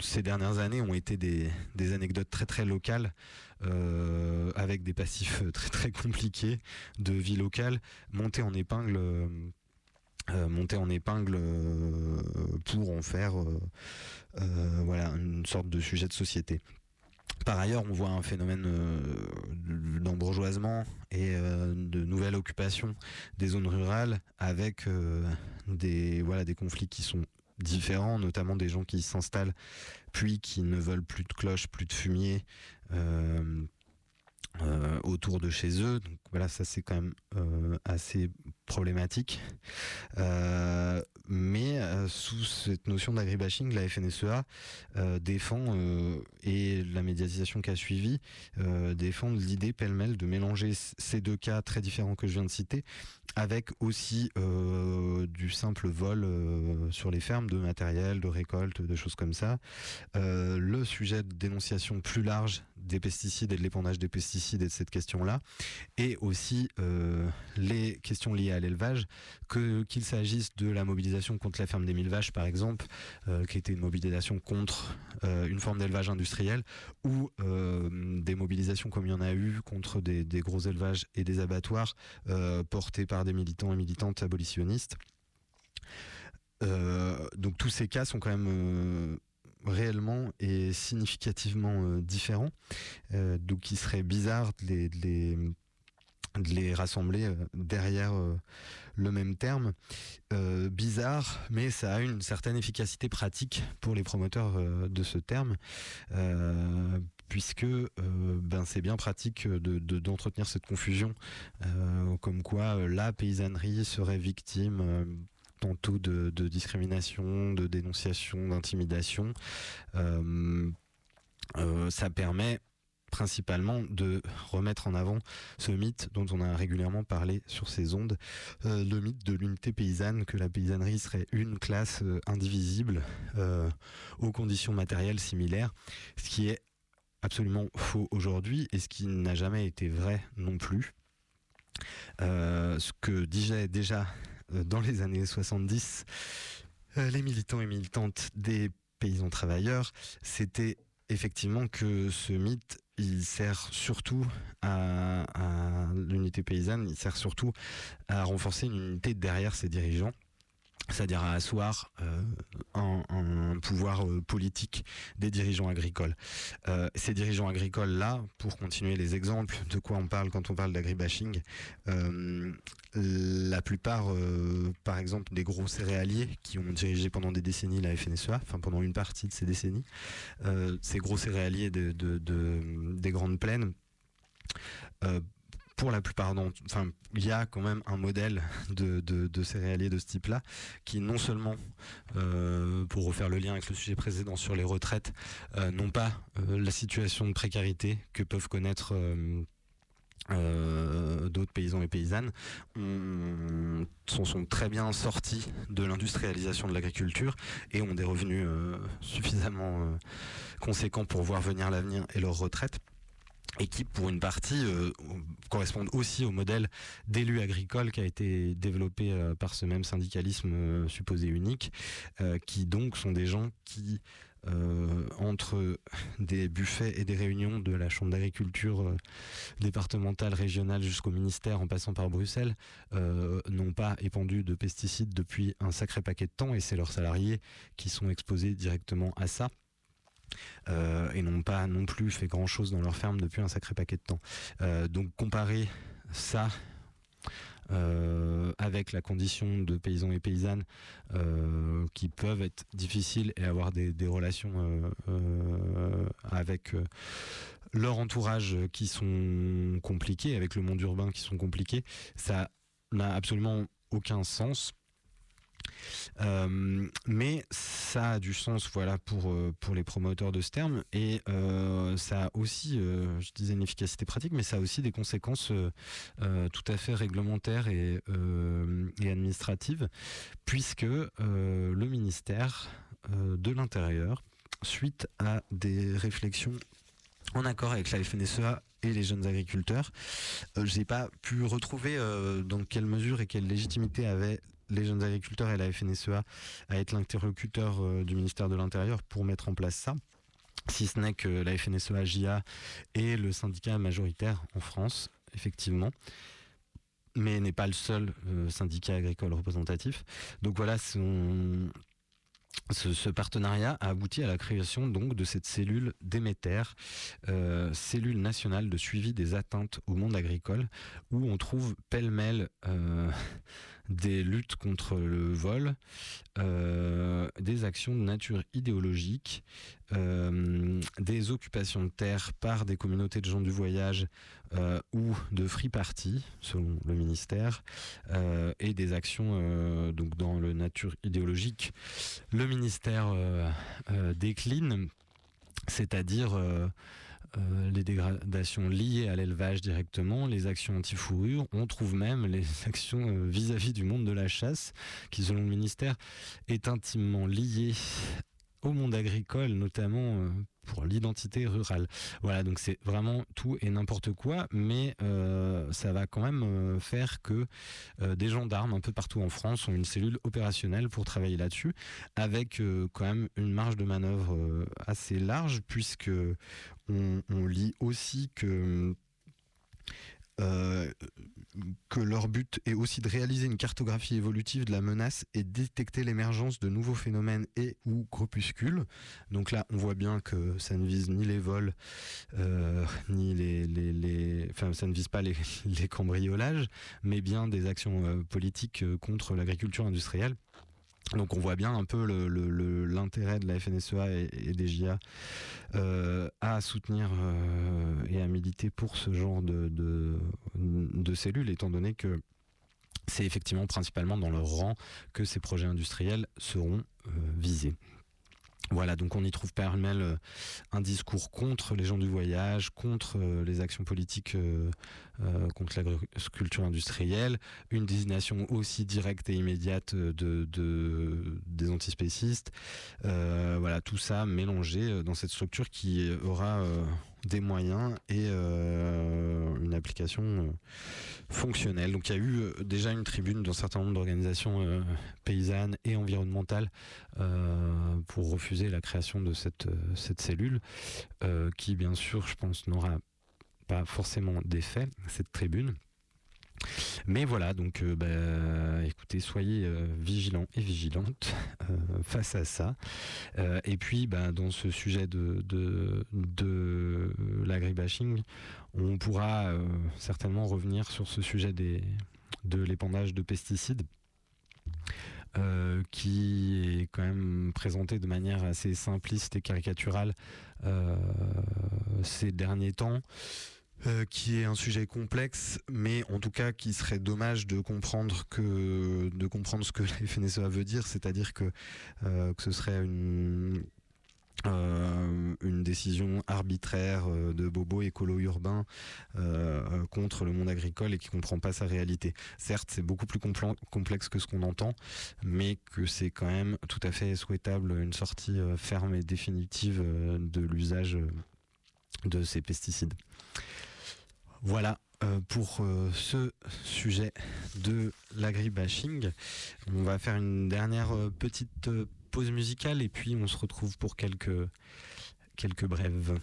ces dernières années ont été des, anecdotes très très locales avec des passifs [laughs] très très compliqués de vie locale, montés en épingle euh, en épingle euh, pour en faire euh, voilà une sorte de sujet de société. Par ailleurs, on voit un phénomène d'embourgeoisement et de nouvelle occupation des zones rurales avec des conflits qui sont différents, notamment des gens qui s'installent puis qui ne veulent plus de cloches, plus de fumier. autour de chez eux. Voilà, ça c'est quand même assez problématique. Euh, mais euh, sous cette notion d'agribashing, la FNSEA euh, défend, et la médiatisation qui a suivi, défend l'idée pêle-mêle de mélanger ces deux cas très différents que je viens de citer, avec aussi du simple vol sur les fermes de matériel, de récolte, de choses comme ça. le sujet de dénonciation plus large des pesticides et de l'épandage des pesticides et de cette question-là, et aussi les questions liées à l'élevage, que qu'il s'agisse de la mobilisation contre la ferme des mille vaches, par exemple, euh, qui était une mobilisation contre euh, une forme d'élevage industriel, ou euh, des mobilisations comme il y en a eu contre des, gros élevages et des abattoirs portés par des militants et militantes abolitionnistes. donc tous ces cas sont quand même réellement et significativement différents. donc il serait bizarre de les rassembler euh, derrière euh, le même terme. Euh, bizarre, mais ça a une certaine efficacité pratique pour les promoteurs de ce terme. puisque ben c'est bien pratique de, d'entretenir cette confusion, comme quoi la paysannerie serait victime tantôt de, de, discrimination, de dénonciation, d'intimidation. ça permet principalement de remettre en avant ce mythe dont on a régulièrement parlé sur ces ondes, euh, le mythe de l'unité paysanne, que la paysannerie serait une classe euh, indivisible euh, aux conditions matérielles similaires, ce qui est absolument faux aujourd'hui et ce qui n'a jamais été vrai non plus. ce que disaient déjà dans les années 70 les militants et militantes des paysans travailleurs, c'était effectivement que ce mythe il sert surtout à, l'unité paysanne, il sert surtout à renforcer une unité derrière ses dirigeants c'est-à-dire à asseoir euh, un, pouvoir euh, politique des dirigeants agricoles. Euh, ces dirigeants agricoles-là, pour continuer les exemples de quoi on parle quand on parle d'agribashing, la plupart, par exemple, des gros céréaliers qui ont dirigé pendant des décennies la FNSEA, enfin pendant une partie de ces décennies, ces gros céréaliers de, des grandes plaines, pour la plupart d'entre enfin, il y a quand même un modèle de, de, céréaliers de ce type-là qui non seulement, euh, pour refaire le lien avec le sujet précédent sur les retraites, euh, n'ont pas euh, la situation de précarité que peuvent connaître d'autres paysans et paysannes sont, sont, très bien sortis de l'industrialisation de l'agriculture et ont des revenus suffisamment conséquents pour voir venir l'avenir et leur retraite et qui, pour une partie, euh, correspondent aussi au modèle d'élu agricole qui a été développé euh, par ce même syndicalisme euh, supposé unique, qui donc sont des gens qui entre des buffets et des réunions de la Chambre d'agriculture départementale, régionale jusqu'au ministère en passant par Bruxelles, n'ont pas épandu de pesticides depuis un sacré paquet de temps et c'est leurs salariés qui sont exposés directement à ça. Et n'ont pas non plus fait grand chose dans leur ferme depuis un sacré paquet de temps. donc comparer ça euh, avec la condition de paysans et paysannes euh, qui peuvent être difficiles et avoir des, relations euh, avec leur entourage qui sont compliqués, avec le monde urbain qui sont compliqués, ça n'a absolument aucun sens. Euh, mais ça a du sens voilà pour euh, pour les promoteurs de ce terme et euh, ça a aussi je disais une efficacité pratique mais ça a aussi des conséquences tout à fait réglementaires et, administratives puisque le ministère de l'intérieur suite à des réflexions en accord avec la FNSEA et les jeunes agriculteurs. Euh, j'ai pas pu retrouver dans quelle mesure et quelle légitimité avait les jeunes agriculteurs et la FNSEA à être l'interlocuteur euh, du ministère de l'Intérieur pour mettre en place ça si ce n'est que la FNSEA JA est le syndicat majoritaire en France, effectivement, mais n'est pas le seul euh, syndicat agricole représentatif. Donc voilà, ce, partenariat a abouti à la création donc de cette cellule Déméter, euh, cellule nationale de suivi des atteintes au monde agricole, où on trouve pêle-mêle des luttes contre le vol, euh, des actions de nature idéologique, des occupations de terres par des communautés de gens du voyage ou de free party, selon le ministère, et des actions dans le nature idéologique. Le ministère euh, euh, décline, c'est-à-dire euh, les dégradations liées à l'élevage directement, les actions anti-fourrure, on trouve même les [laughs] actions vis-à-vis du monde de la chasse, qui selon le ministère est intimement liée au monde agricole, notamment pour l'identité rurale. Voilà, donc c'est vraiment tout et n'importe quoi, mais euh, ça va quand même euh, faire que euh, des gendarmes un peu partout en France ont une cellule opérationnelle pour travailler là-dessus, avec quand même une marge de manœuvre assez large, puisque on, on lit aussi que euh, que leur but est aussi de réaliser une cartographie évolutive de la menace et détecter l'émergence de nouveaux phénomènes et ou groupuscules. Donc là, on voit bien que ça ne vise ni les vols, euh, ni les, les, les, enfin, ça ne vise pas les, [laughs] cambriolages, mais bien des actions euh, politiques contre l'agriculture industrielle. Donc on voit bien un peu l'intérêt de la FNSEA et, des JA euh, à soutenir euh, et à militer pour ce genre de, cellules, étant donné que c'est effectivement principalement dans leur rang que ces projets industriels seront euh, visés. Voilà, donc on y trouve pêle-mêle un discours contre les gens du voyage, contre les actions politiques, euh, contre l'agriculture industrielle, une désignation aussi directe et immédiate de, des antispécistes. voilà, tout ça mélangé dans cette structure qui aura des moyens et euh, une application euh, fonctionnelle. Donc il y a eu euh, déjà une tribune d'un certain nombre d'organisations paysannes et environnementales pour refuser la création de cette, cette cellule, qui bien sûr, je pense, n'aura pas forcément d'effet, cette tribune. Mais voilà, donc euh, bah, écoutez, soyez euh, vigilants et vigilantes euh, [laughs] face à ça. et puis, bah, dans ce sujet de, de, l'agribashing, on pourra certainement revenir sur ce sujet des, de l'épandage de pesticides. qui est quand même présenté de manière assez simpliste et caricaturale ces derniers temps. Euh, qui est un sujet complexe, mais en tout cas qui serait dommage de comprendre que de comprendre ce que [laughs] la FNSEA veut dire, c'est-à-dire que euh, que ce serait une euh, une décision arbitraire de Bobo écolo urbain contre le monde agricole et qui comprend pas sa réalité. Certes, c'est beaucoup plus complexe que ce qu'on entend, mais que c'est quand même tout à fait souhaitable une sortie ferme et définitive de l'usage de ces pesticides. Voilà euh, pour euh, ce sujet de l'agribashing. On va faire une dernière euh, petite pause musicale et puis on se retrouve pour quelques, quelques brèves.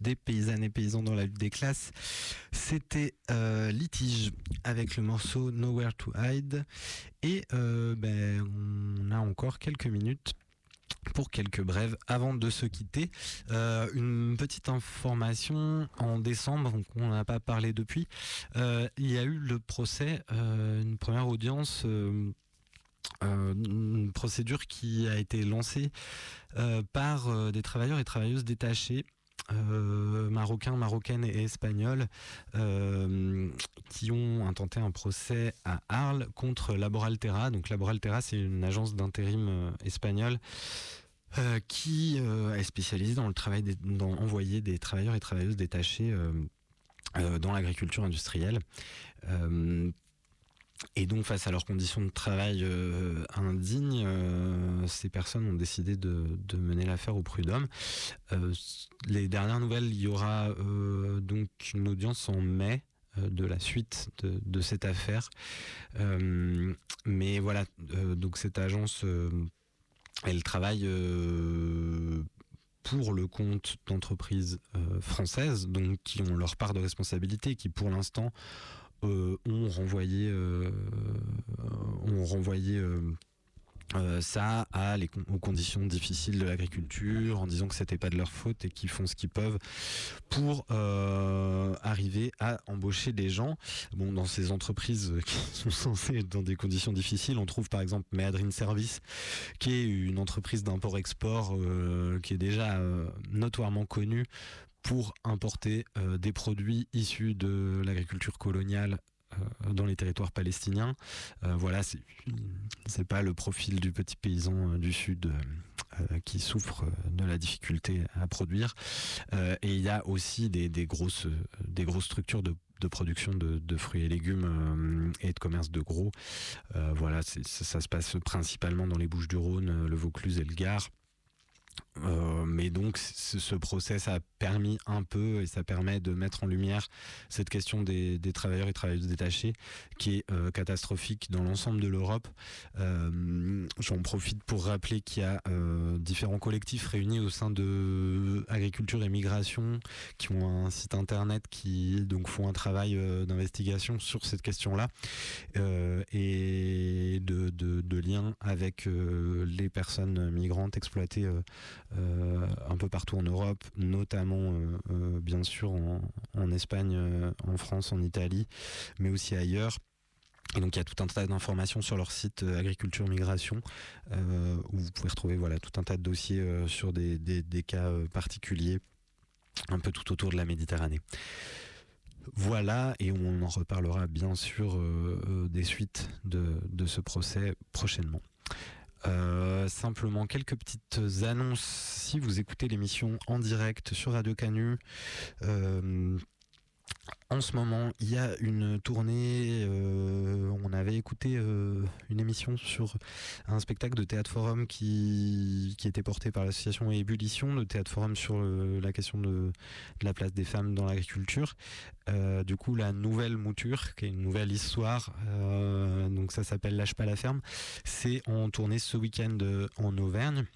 Des paysannes et paysans dans la lutte des classes. C'était euh, Litige avec le morceau Nowhere to Hide. Et euh, ben, on a encore quelques minutes pour quelques brèves avant de se quitter. Euh, une petite information en décembre, on n'a pas parlé depuis. il y a eu le procès, une première audience. Une procédure qui a été lancée par des travailleurs et travailleuses détachés euh, marocains, marocaines et espagnols euh, qui ont intenté un procès à Arles contre Laboraltera. Donc Laboraltera, c'est une agence d'intérim euh, espagnole. qui est spécialisée dans le travail d'envoyer des travailleurs et travailleuses détachés dans l'agriculture industrielle. Et donc, face à leurs conditions de travail euh, indignes, euh, ces personnes ont décidé de, mener l'affaire au prud'homme. Euh, les dernières nouvelles, il y aura donc une audience en mai de la suite de, cette affaire. mais voilà, donc cette agence, elle travaille pour le compte d'entreprises françaises, donc qui ont leur part de responsabilité, qui pour l'instant ont renvoyé, euh, ont renvoyé euh, ça à les, aux conditions difficiles de l'agriculture en disant que c'était pas de leur faute et qu'ils font ce qu'ils peuvent pour arriver à embaucher des gens. Bon, dans ces entreprises [laughs] qui sont censées être dans des conditions difficiles, on trouve par exemple Meadrin Service, qui est une entreprise d'import-export qui est déjà notoirement connue pour importer euh, des produits issus de l'agriculture coloniale euh, dans les territoires palestiniens. Euh, voilà, c'est pas le profil du petit paysan du sud qui souffre de la difficulté à produire. et il y a aussi des, grosses, des grosses structures de, production de, fruits et légumes et de commerce de gros. voilà, ça, se passe principalement dans les Bouches du Rhône, le Vaucluse et le Gard. Euh, mais donc ce, procès a permis un peu et ça permet de mettre en lumière cette question des, travailleurs et travailleuses détachés qui est euh, catastrophique dans l'ensemble de l'Europe. Euh, j'en profite pour rappeler qu'il y a différents collectifs réunis au sein de Agriculture et Migration qui ont un site internet qui donc font un travail d'investigation sur cette question-là et de, de, de, lien avec les personnes migrantes exploitées un peu partout en Europe, notamment euh, euh, bien sûr en, Espagne, en France, en Italie, mais aussi ailleurs. Et donc il y a tout un tas d'informations sur leur site Agriculture Migration où vous pouvez retrouver voilà tout un tas de dossiers sur des, cas particuliers un peu tout autour de la Méditerranée. Voilà, et on en reparlera bien sûr des suites de, ce procès prochainement. Simplement quelques petites annonces si vous écoutez l'émission en direct sur Radio Canu. En ce moment, il y a une tournée. Euh, on avait écouté euh, une émission sur un spectacle de théâtre forum qui, était porté par l'association Ébullition, de théâtre forum sur euh, la question de, la place des femmes dans l'agriculture. du coup, la nouvelle mouture, qui est une nouvelle histoire, donc ça s'appelle Lâche pas la ferme, c'est en tournée ce week-end en Auvergne.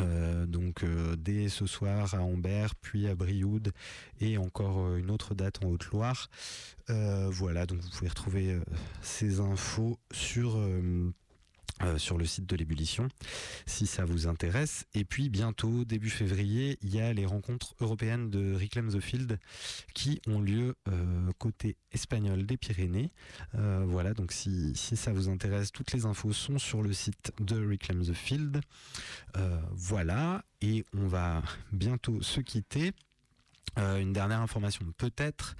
Euh, donc euh, dès ce soir à Ambert, puis à Brioude et encore euh, une autre date en Haute-Loire. voilà, donc vous pouvez retrouver ces infos sur euh, sur le site de l'ébullition si ça vous intéresse. Et puis bientôt, début février, il y a les rencontres européennes de Reclaim the Field qui ont lieu euh, côté espagnol des Pyrénées. Euh, voilà, donc si, si, ça vous intéresse, toutes les infos sont sur le site de Reclaim the Field. voilà, et on va bientôt se quitter. Euh, une dernière information, peut-être,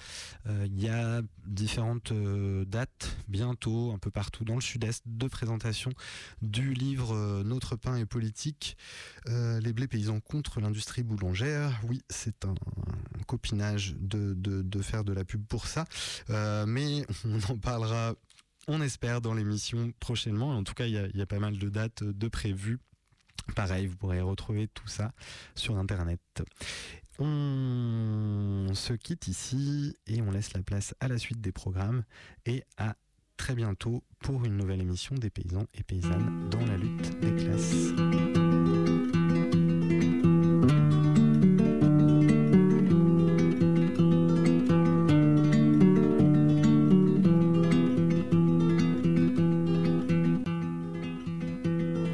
euh, il y a différentes euh, dates bientôt, un peu partout dans le sud-est, de présentation du livre Notre pain et politique, les blés paysans contre l'industrie boulangère. Oui, c'est un, copinage de, faire de la pub pour ça, mais on en parlera, on espère, dans l'émission prochainement. En tout cas, il y a pas mal de dates de prévues. Pareil, vous pourrez retrouver tout ça sur Internet. On se quitte ici et on laisse la place à la suite des programmes et à très bientôt pour une nouvelle émission des paysans et paysannes dans la lutte des classes.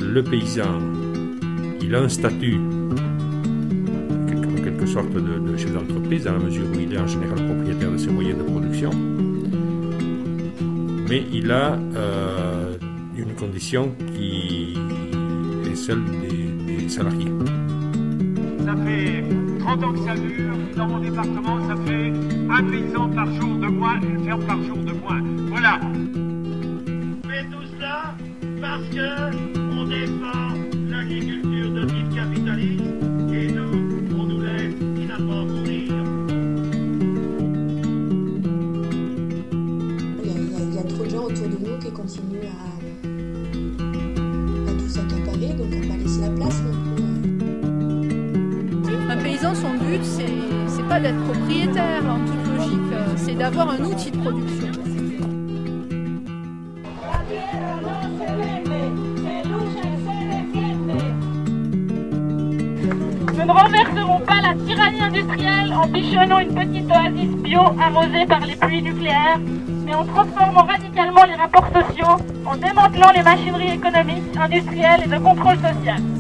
Le paysan, il a un statut sorte de, chef d'entreprise, dans la mesure où il est en général propriétaire de ses moyens de production. Mais il a euh, une condition qui est celle des, salariés. Ça fait 30 ans que ça dure. Dans mon département, ça fait un paysan par jour de moins, une ferme par jour de moins. Voilà. D'être propriétaire en toute logique, c'est d'avoir un outil de production. Nous ne renverserons pas la tyrannie industrielle en bichonnant une petite oasis bio arrosée par les pluies nucléaires mais en transformant radicalement les rapports sociaux, en démantelant les machineries économiques, industrielles et de contrôle social.